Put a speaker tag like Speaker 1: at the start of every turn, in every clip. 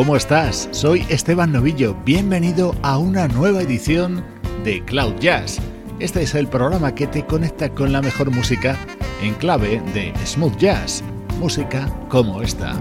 Speaker 1: ¿Cómo estás? Soy Esteban Novillo. Bienvenido a una nueva edición de Cloud Jazz. Este es el programa que te conecta con la mejor música en clave de smooth jazz. Música como esta.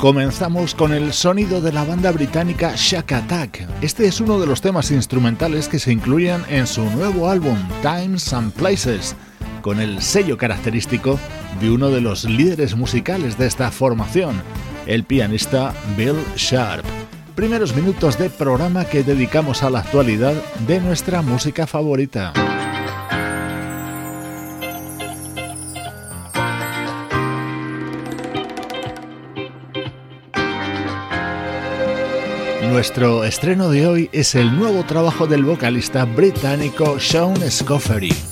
Speaker 1: Comenzamos con el sonido de la banda británica Shack Attack. Este es uno de los temas instrumentales que se incluyen en su nuevo álbum Times and Places, con el sello característico de uno de los líderes musicales de esta formación, el pianista Bill Sharp. Primeros minutos de programa que dedicamos a la actualidad de nuestra música favorita. Nuestro estreno de hoy es el nuevo trabajo del vocalista británico Sean Scoffery.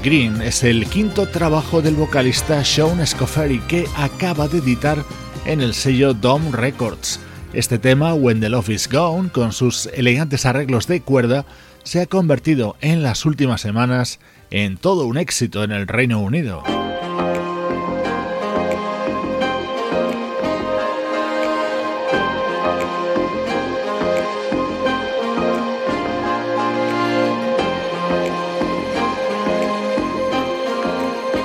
Speaker 1: Evergreen es el quinto trabajo del vocalista Sean Scoffery que acaba de editar en el sello Dome Records. Este tema, When the Love is Gone, con sus elegantes arreglos de cuerda, se ha convertido en las últimas semanas en todo un éxito en el Reino Unido.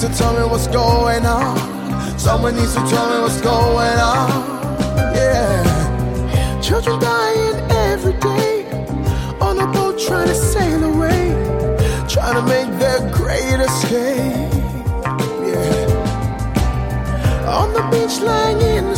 Speaker 2: needs to tell me what's going on. Someone needs to tell me what's going on. Yeah. Children dying every day on a boat trying to sail away, trying to make their great escape. Yeah. On the beach lying in the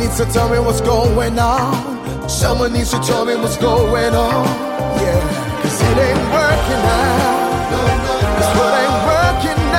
Speaker 2: needs to tell me what's going on. Someone needs to tell me what's going on. Yeah, cause it ain't working out. This world ain't working out.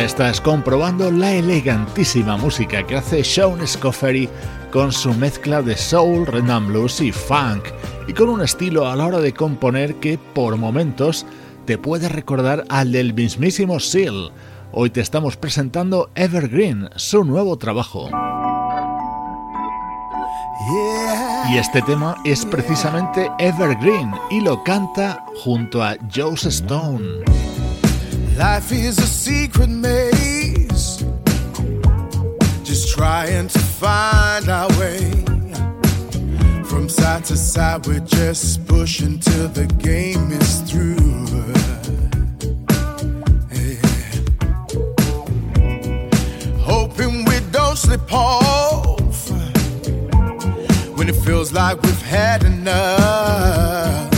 Speaker 1: Estás comprobando la elegantísima música que hace Sean Scoffery con su mezcla de soul, rhythm blues y funk, y con un estilo a la hora de componer que por momentos te puede recordar al del mismísimo Seal. Hoy te estamos presentando Evergreen, su nuevo trabajo. Y este tema es precisamente Evergreen y lo canta junto a Joe Stone.
Speaker 2: Life is a secret maze, just trying to find our way. From side to side, we're just pushing till the game is through. Hoping we don't slip off when it feels like we've had enough.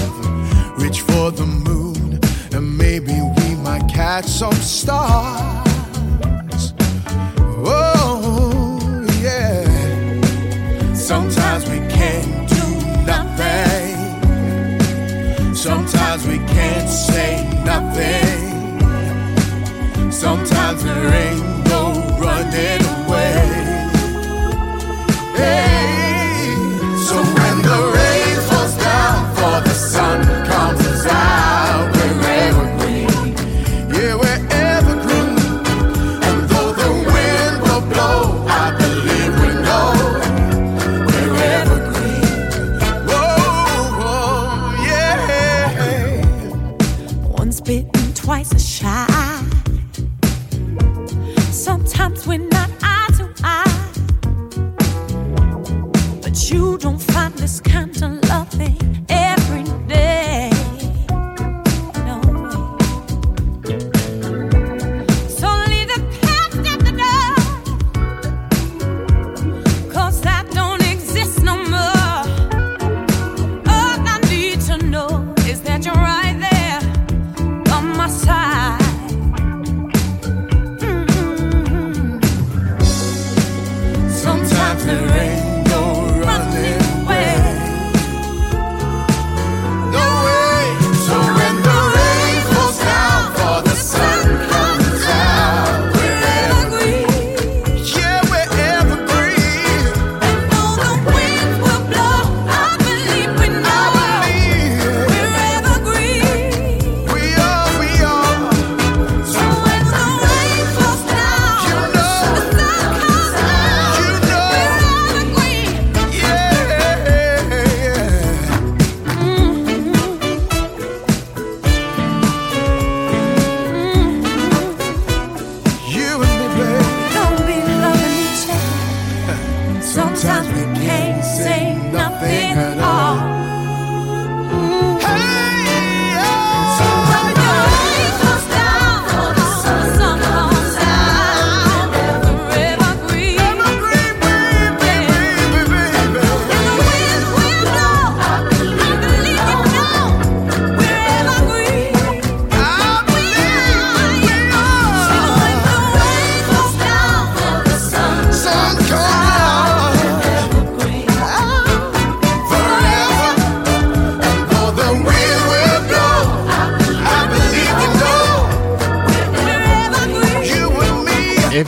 Speaker 2: Reach for the moon, and maybe we might catch some stars. Oh, yeah. Sometimes we can't do nothing. Sometimes we can't say nothing. Sometimes there ain't no running away. Hey,
Speaker 3: Sometimes we're not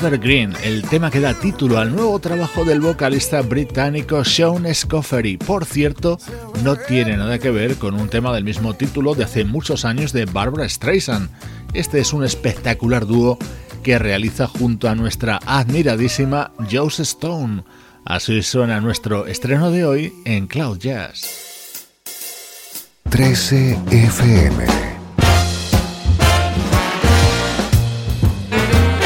Speaker 2: Evergreen,
Speaker 1: el tema que da título al nuevo trabajo del vocalista británico Sean Scoffery. Por cierto, no tiene nada que ver con un tema del mismo título de hace muchos años de Barbara Streisand. Este es un espectacular dúo que realiza junto a nuestra admiradísima Joss Stone. Así suena nuestro estreno de hoy en Cloud Jazz.
Speaker 4: 13 FM.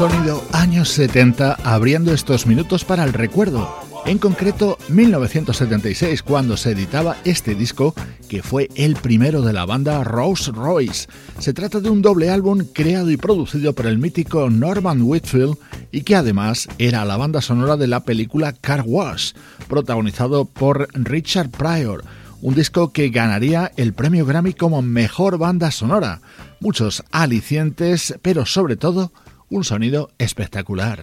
Speaker 1: Sonido años 70 abriendo estos minutos para el recuerdo. En concreto, 1976, cuando se editaba este disco, que fue el primero de la banda Rolls Royce. Se trata de un doble álbum creado y producido por el mítico Norman Whitfield y que además era la banda sonora de la película Car Wash, protagonizado por Richard Pryor. Un disco que ganaría el premio Grammy como mejor banda sonora. Muchos alicientes, pero sobre todo un sonido espectacular.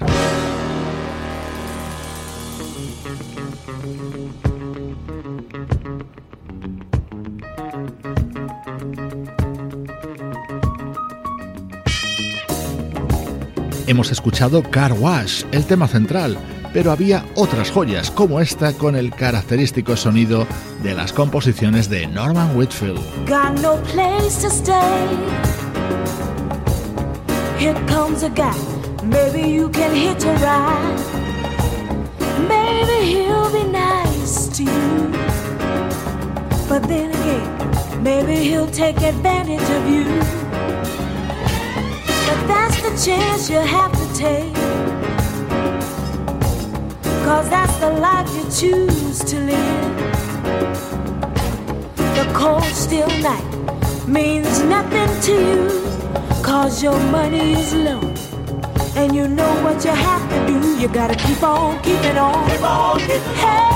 Speaker 1: Hemos escuchado Car Wash, el tema central, pero había otras joyas como esta con el característico sonido de las composiciones de Norman Whitfield.
Speaker 5: Here comes a guy. Maybe you can hitch a ride. Maybe he'll be nice to you. But then again, maybe he'll take advantage of you. But that's the chance you have to take. Cause that's the life you choose to live. The cold, still night means nothing to you. Cause your money is low. And you know what you have to do. You gotta keep on keeping on. Keep on keeping hey,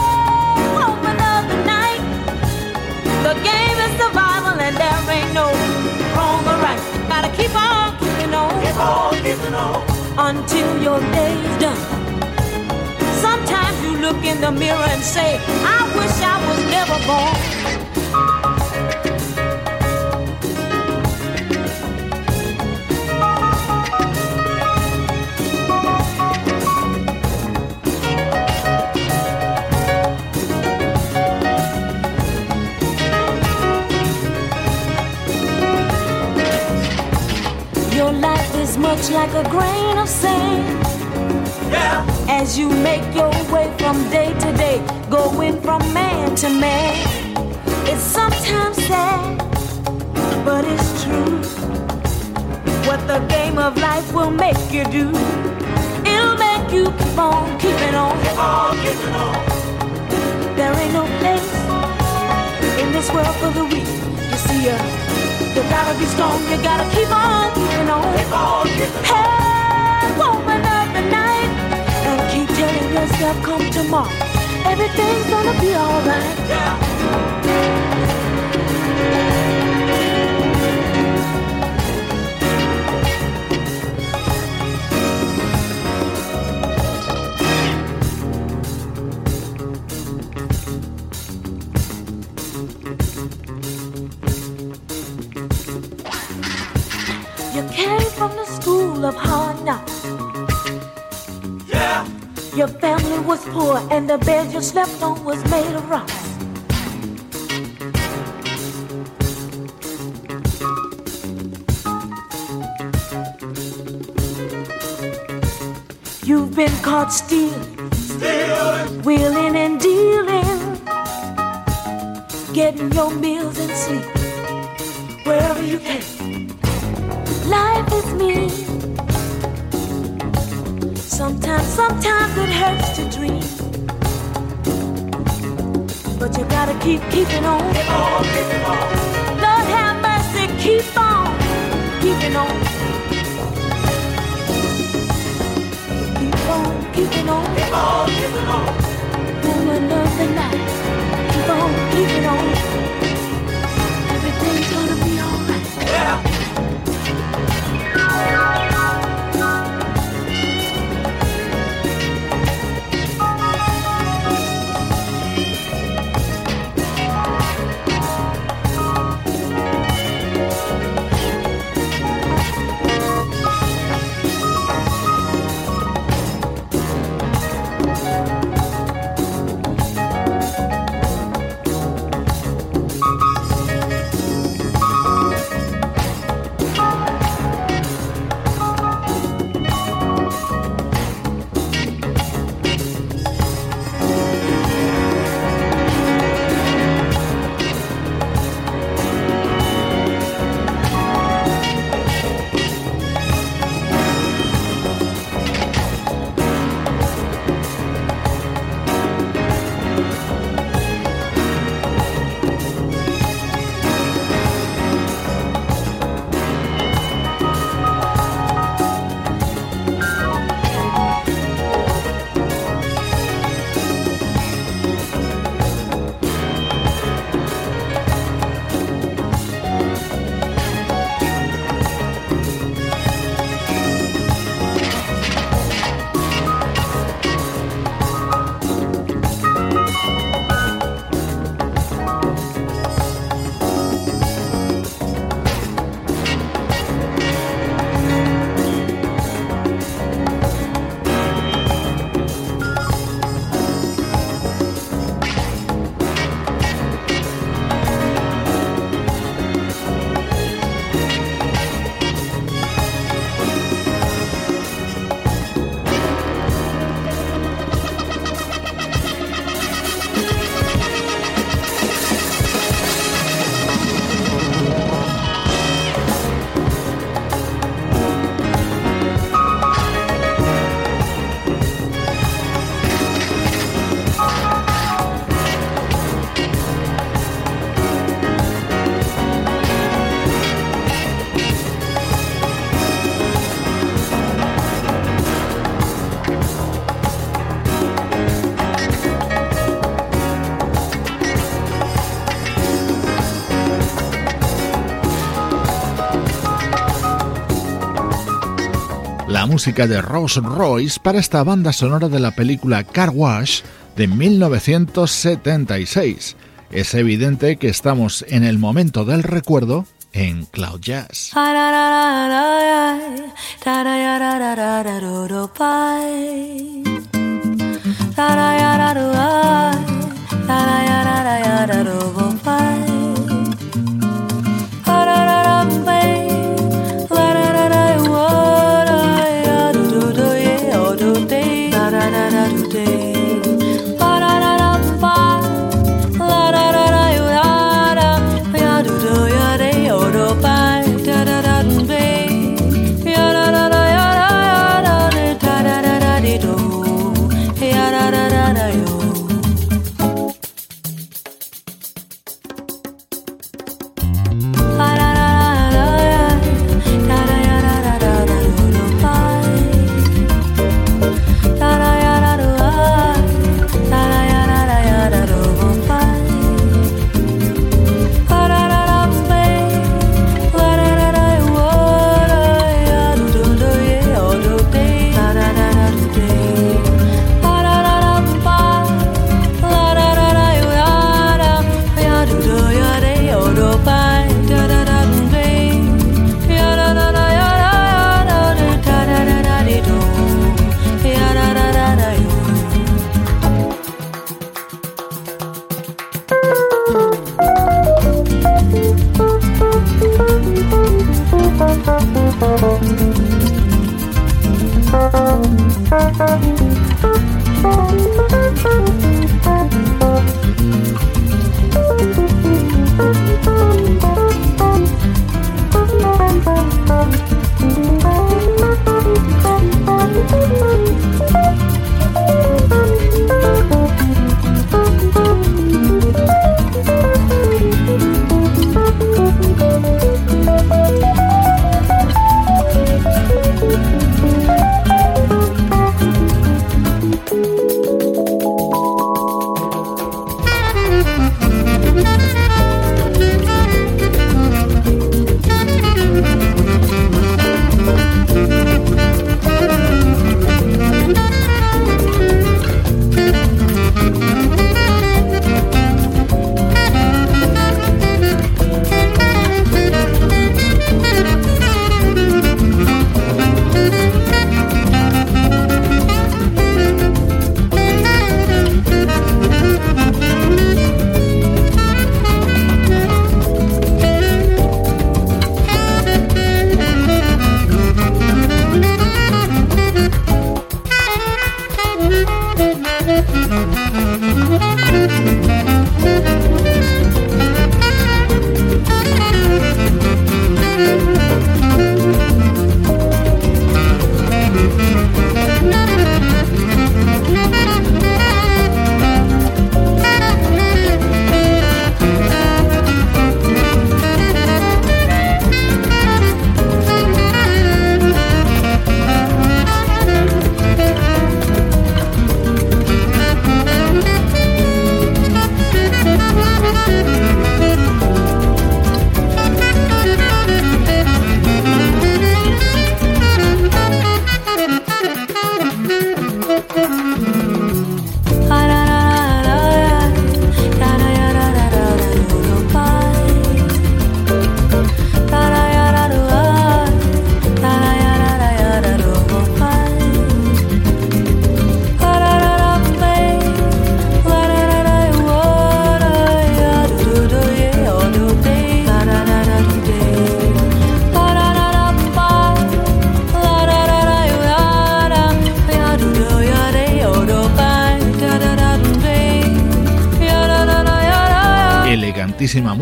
Speaker 5: home another night. The game is survival and there ain't no wrong or right. Gotta keep on keeping on. Keep on keeping on. Until your day's done. Sometimes you look in the mirror and say, I wish I was never born. Much like a grain of sand. Yeah. As you make your way from day to day, going from man to man. It's sometimes sad, but it's true. What the game of life will make you do, it'll make you keep on keeping on. Keep on keeping on. There ain't no place in this world for the weak. You see, uh, you gotta be strong. You gotta keep on keeping on. Keep on keeping. Hey, open up the night and keep telling yourself, come tomorrow. Everything's gonna be alright. Yeah. Your family was poor and the bed you slept on was made of rocks. You've been caught stealing, stealing, wheeling and dealing, getting your meals and sleep wherever you can. Sometimes, sometimes it hurts to dream. But you gotta keep keeping on. Keep on, keeping on. Lord have mercy, keep on keeping on. Keep on keeping on. Keep on keeping on. Of the night. Keep on keeping on.
Speaker 1: Música de Rose Royce para esta banda sonora de la película Car Wash de 1976. Es evidente que estamos en el momento del recuerdo en Cloud Jazz.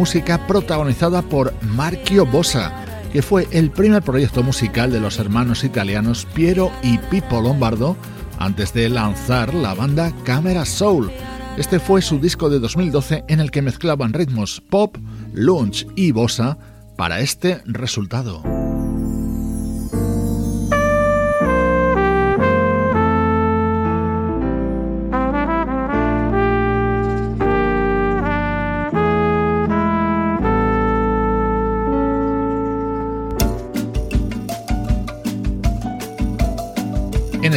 Speaker 1: Música protagonizada por Marchio Bossa, que fue el primer proyecto musical de los hermanos italianos Piero y Pippo Lombardo antes de lanzar la banda Camera Soul. Este fue su disco de 2012 en el que mezclaban ritmos pop, lunch y bossa para este resultado.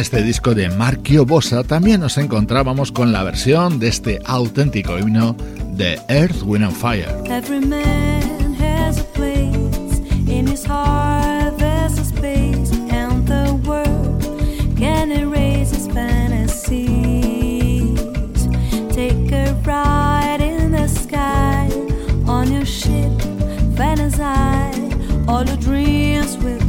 Speaker 1: Este disco de Marchio Bossa también nos encontrábamos con la versión de este auténtico himno de Earth, Wind and Fire.
Speaker 6: Every man has a place in his heart, there's a space, and the world can erase his fantasies. Take a ride in the sky on your ship, fantasize, all your dreams will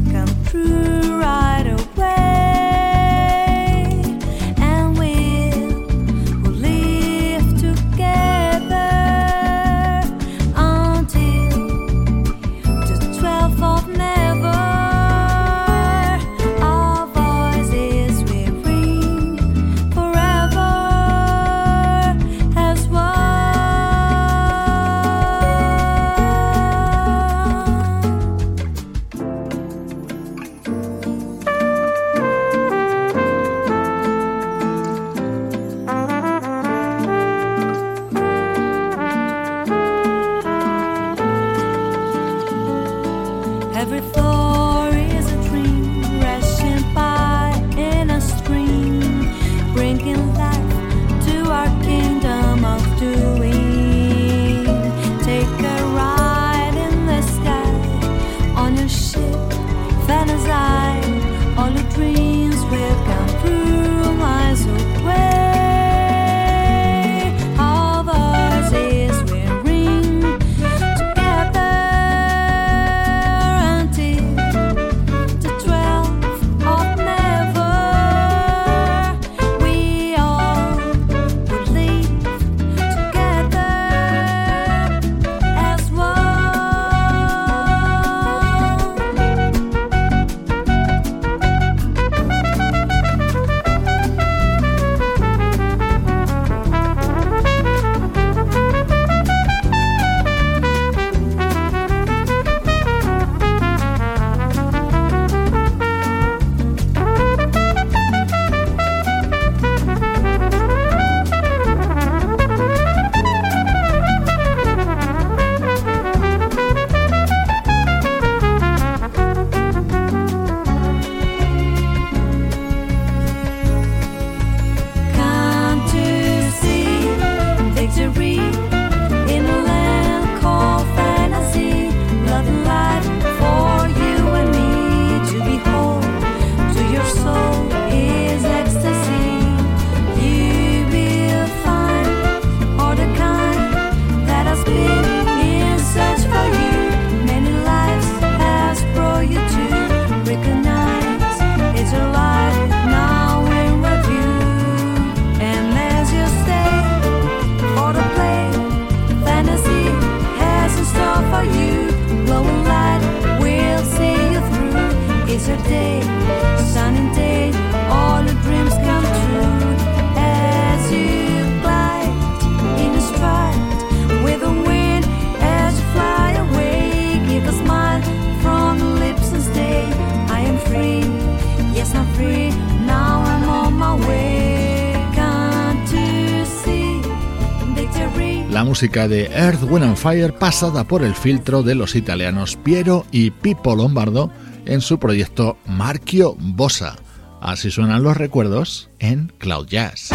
Speaker 6: La
Speaker 1: música de Earth, Wind and Fire pasada por el filtro de los italianos Piero y Pippo Lombardo en su proyecto Marchio Bossa. Así suenan los recuerdos en Cloud Jazz.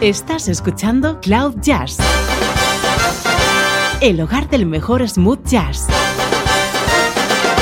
Speaker 7: Estás escuchando Cloud Jazz, el hogar del mejor smooth jazz.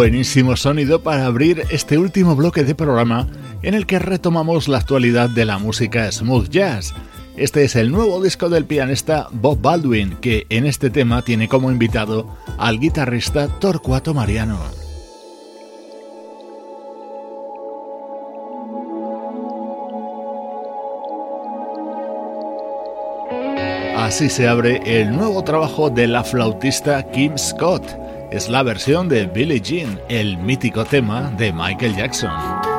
Speaker 1: Buenísimo sonido para abrir este último bloque de programa en el que retomamos la actualidad de la música smooth jazz. Este es el nuevo disco del pianista Bob Baldwin, que en este tema tiene como invitado al guitarrista Torcuato Mariano. Así se abre el nuevo trabajo de la flautista Kim Scott. Es la versión de Billie Jean, el mítico tema de Michael Jackson.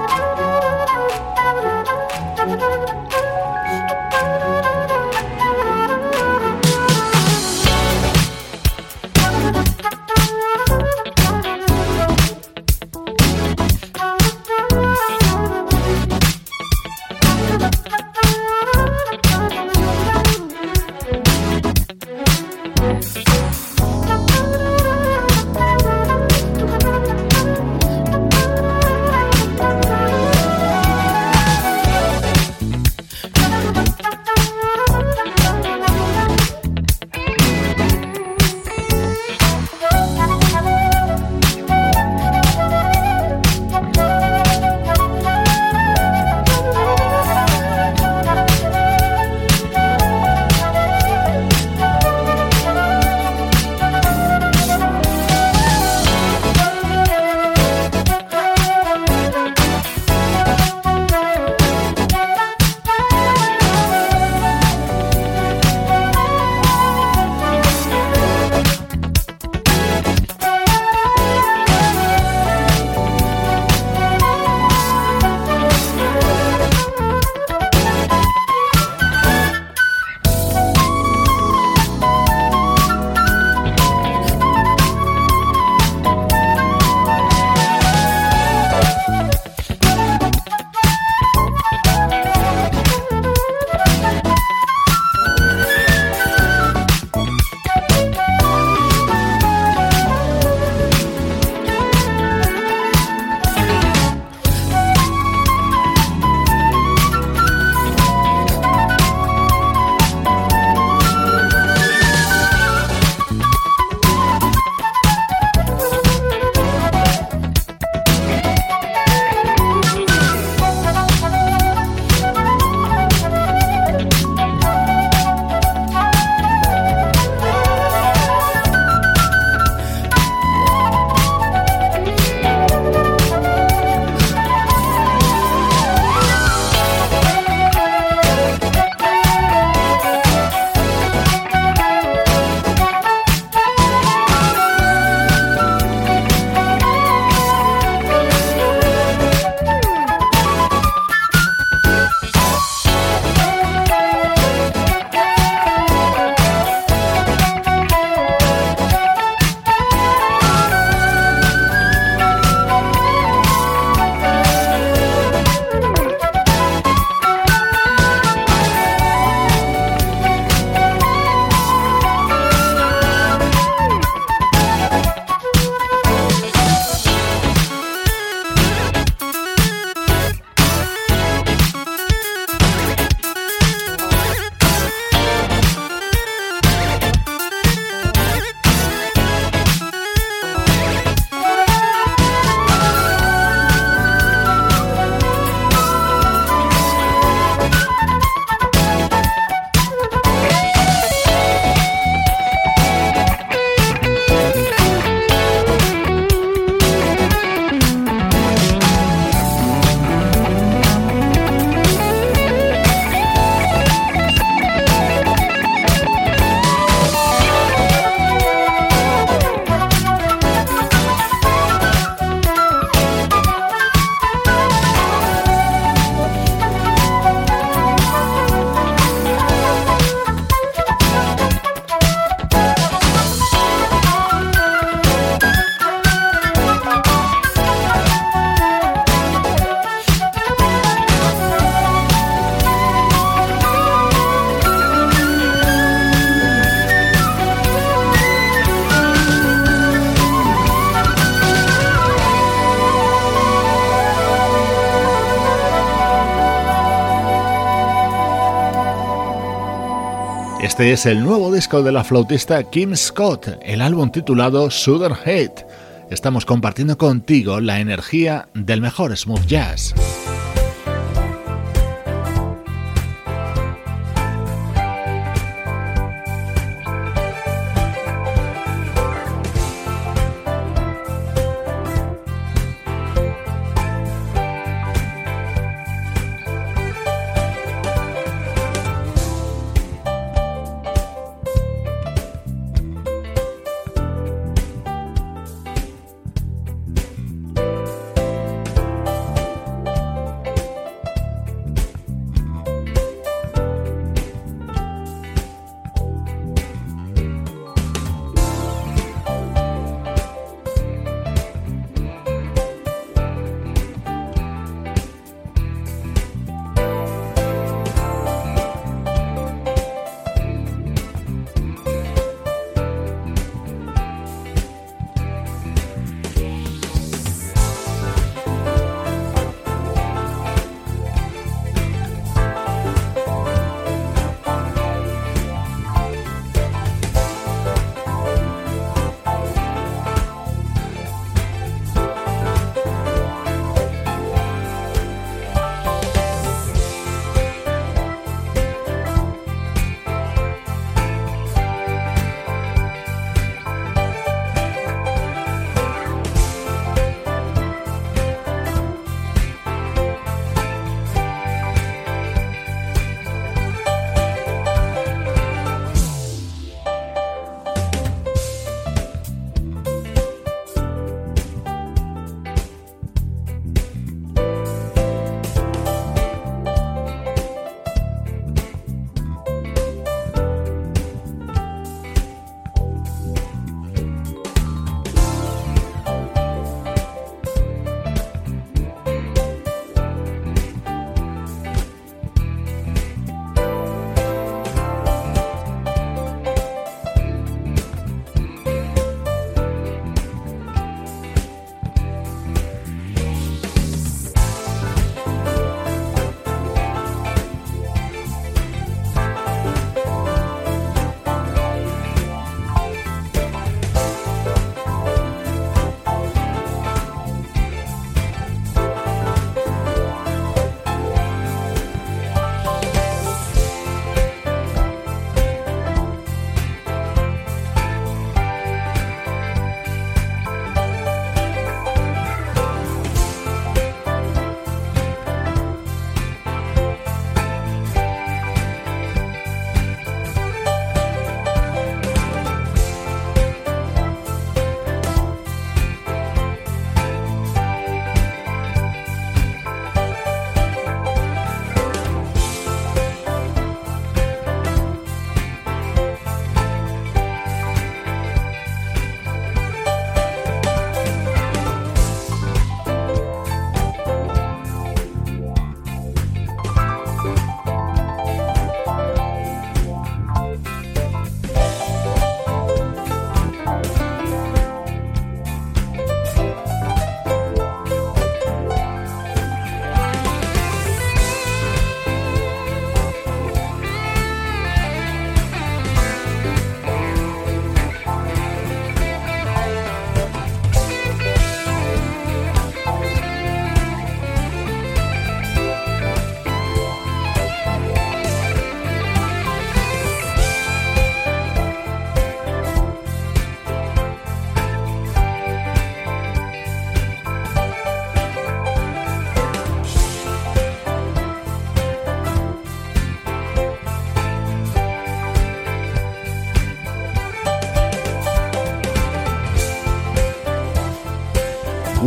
Speaker 1: Este es el nuevo disco de la flautista Kim Scott, el álbum titulado Southern Hate. estamos compartiendo contigo la energía del mejor smooth jazz.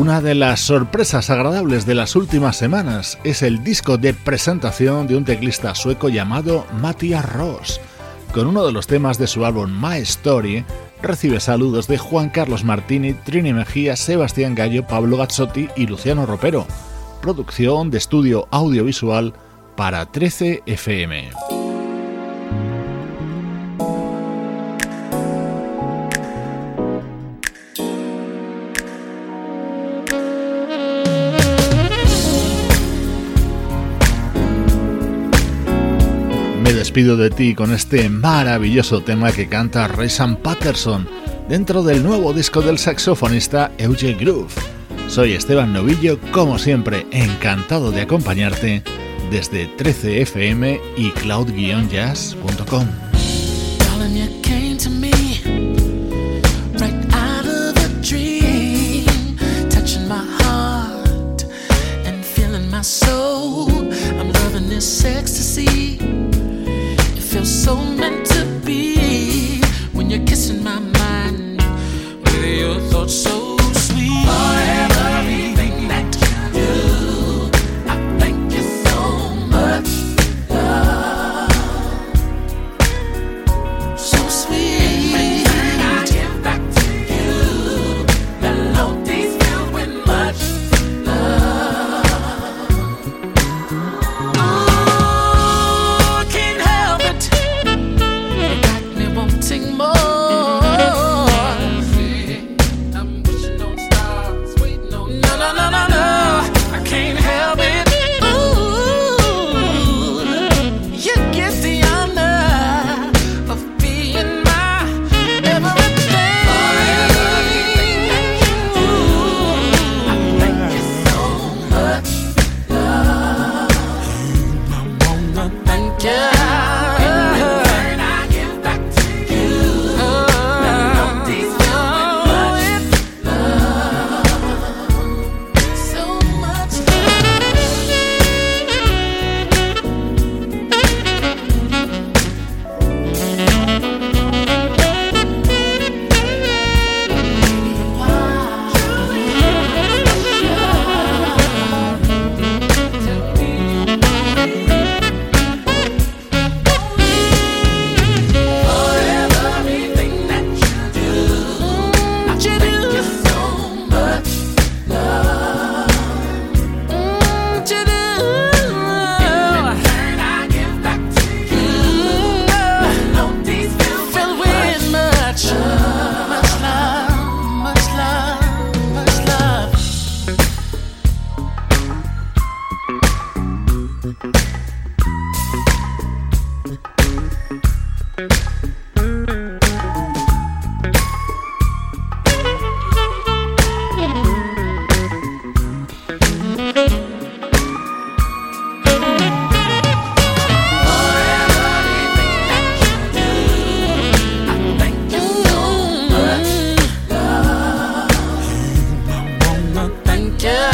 Speaker 1: Una de las sorpresas agradables de las últimas semanas es el disco de presentación de un teclista sueco llamado Matthias Ross. Con uno de los temas de su álbum My Story, recibe saludos de Juan Carlos Martini, Trini Mejía, Sebastián Gallo, Pablo Gazzotti y Luciano Ropero. Producción de estudio audiovisual para 13 FM. Despido de ti con este maravilloso tema que canta Raysan Patterson,
Speaker 8: dentro del nuevo disco del saxofonista Euge Groove. Soy Esteban Novillo, como siempre, encantado de acompañarte desde 13fm y cloud-jazz.com. Yeah.